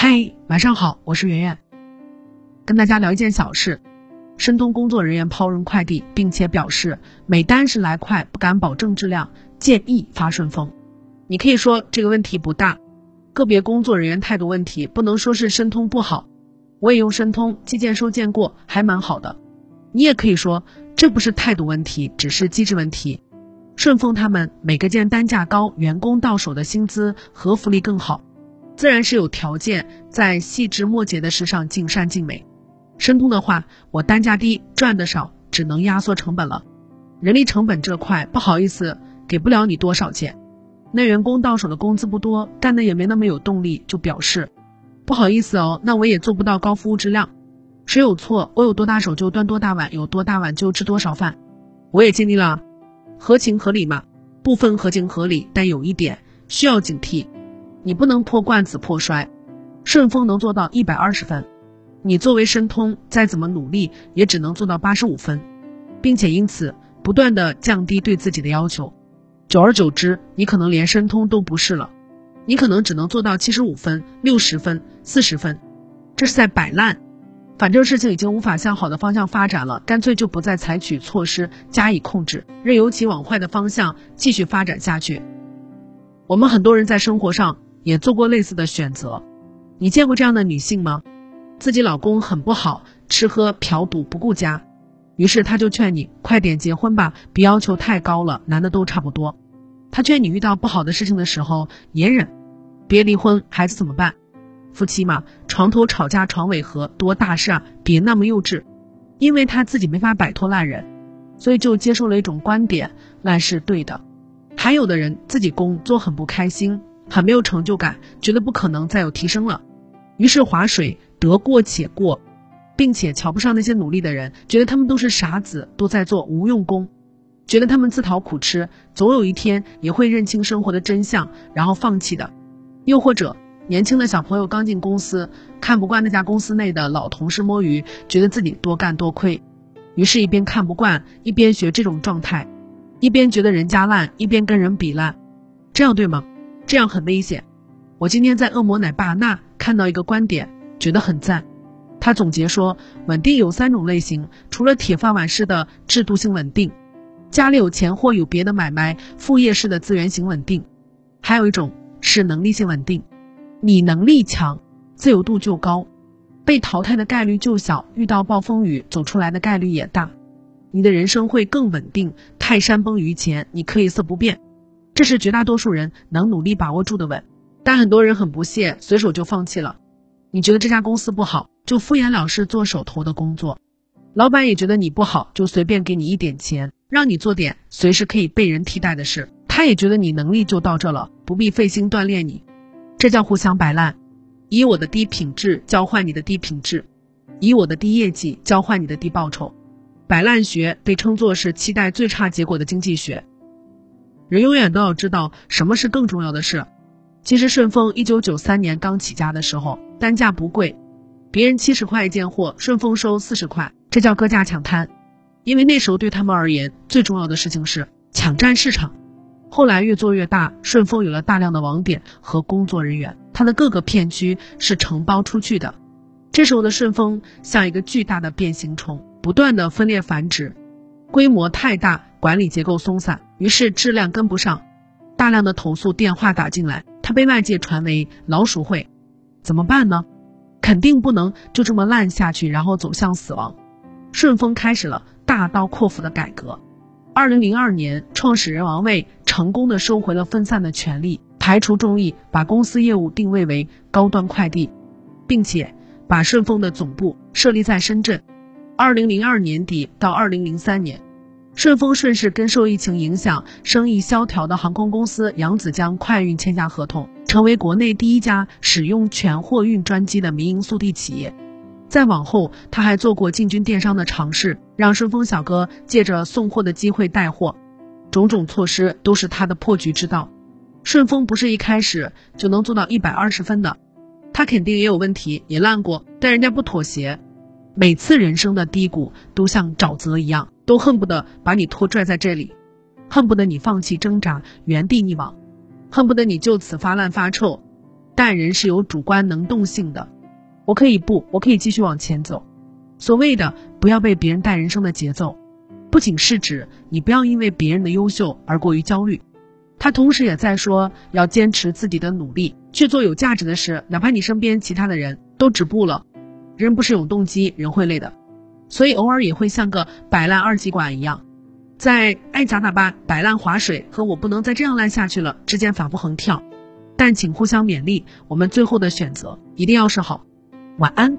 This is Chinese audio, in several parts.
嗨，晚上好，我是圆圆，跟大家聊一件小事。申通工作人员抛扔快递，并且表示每单是来快，不敢保证质量，建议发顺丰。你可以说这个问题不大，个别工作人员态度问题，不能说是申通不好。我也用申通寄件收件过，还蛮好的。你也可以说这不是态度问题，只是机制问题。顺丰他们每个件单价高，员工到手的薪资和福利更好，自然是有条件在细枝末节的事上尽善尽美。申通的话，我单价低，赚的少，只能压缩成本了。人力成本这块不好意思，给不了你多少钱。那员工到手的工资不多，干的也没那么有动力，就表示不好意思哦，那我也做不到高服务质量。谁有错，我有多大手就端多大碗，有多大碗就吃多少饭。我也尽力了，合情合理嘛，部分合情合理，但有一点需要警惕，你不能破罐子破摔。顺丰能做到一百二十分。你作为申通，再怎么努力也只能做到八十五分，并且因此不断的降低对自己的要求，久而久之，你可能连申通都不是了，你可能只能做到七十五分、六十分、四十分，这是在摆烂。反正事情已经无法向好的方向发展了，干脆就不再采取措施加以控制，任由其往坏的方向继续发展下去。我们很多人在生活上也做过类似的选择，你见过这样的女性吗？自己老公很不好，吃喝嫖赌不顾家，于是他就劝你快点结婚吧，别要求太高了，男的都差不多。他劝你遇到不好的事情的时候也忍，别离婚，孩子怎么办？夫妻嘛，床头吵架床尾和，多大事啊，别那么幼稚。因为他自己没法摆脱烂人，所以就接受了一种观点，烂是对的。还有的人自己工作很不开心，很没有成就感，觉得不可能再有提升了，于是划水。得过且过，并且瞧不上那些努力的人，觉得他们都是傻子，都在做无用功，觉得他们自讨苦吃，总有一天也会认清生活的真相，然后放弃的。又或者，年轻的小朋友刚进公司，看不惯那家公司内的老同事摸鱼，觉得自己多干多亏，于是一边看不惯，一边学这种状态，一边觉得人家烂，一边跟人比烂，这样对吗？这样很危险。我今天在恶魔奶爸那看到一个观点。觉得很赞，他总结说，稳定有三种类型，除了铁饭碗式的制度性稳定，家里有钱或有别的买卖，副业式的资源型稳定，还有一种是能力性稳定。你能力强，自由度就高，被淘汰的概率就小，遇到暴风雨走出来的概率也大，你的人生会更稳定。泰山崩于前，你可以色不变，这是绝大多数人能努力把握住的稳，但很多人很不屑，随手就放弃了。你觉得这家公司不好，就敷衍了事做手头的工作；老板也觉得你不好，就随便给你一点钱，让你做点随时可以被人替代的事。他也觉得你能力就到这了，不必费心锻炼你。这叫互相摆烂，以我的低品质交换你的低品质，以我的低业绩交换你的低报酬。摆烂学被称作是期待最差结果的经济学。人永远都要知道什么是更重要的事。其实顺丰一九九三年刚起家的时候。单价不贵，别人七十块一件货，顺丰收四十块，这叫割价抢滩。因为那时候对他们而言，最重要的事情是抢占市场。后来越做越大，顺丰有了大量的网点和工作人员，它的各个片区是承包出去的。这时候的顺丰像一个巨大的变形虫，不断的分裂繁殖，规模太大，管理结构松散，于是质量跟不上，大量的投诉电话打进来，它被外界传为老鼠会。怎么办呢？肯定不能就这么烂下去，然后走向死亡。顺丰开始了大刀阔斧的改革。二零零二年，创始人王卫成功的收回了分散的权利，排除众议，把公司业务定位为高端快递，并且把顺丰的总部设立在深圳。二零零二年底到二零零三年，顺丰顺势跟受疫情影响生意萧条的航空公司扬子江快运签下合同。成为国内第一家使用全货运专机的民营速递企业。再往后，他还做过进军电商的尝试，让顺丰小哥借着送货的机会带货。种种措施都是他的破局之道。顺丰不是一开始就能做到一百二十分的，他肯定也有问题，也烂过，但人家不妥协。每次人生的低谷都像沼泽一样，都恨不得把你拖拽在这里，恨不得你放弃挣扎，原地溺亡。恨不得你就此发烂发臭，但人是有主观能动性的。我可以不，我可以继续往前走。所谓的不要被别人带人生的节奏，不仅是指你不要因为别人的优秀而过于焦虑，他同时也在说要坚持自己的努力，去做有价值的事，哪怕你身边其他的人都止步了。人不是永动机，人会累的，所以偶尔也会像个摆烂二极管一样，在爱咋咋办、摆烂划水和我不能再这样烂下去了之间反复横跳。但请互相勉励，我们最后的选择一定要是好。晚安。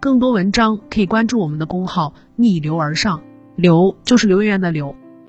更多文章可以关注我们的公号“逆流而上”，流就是流源的流。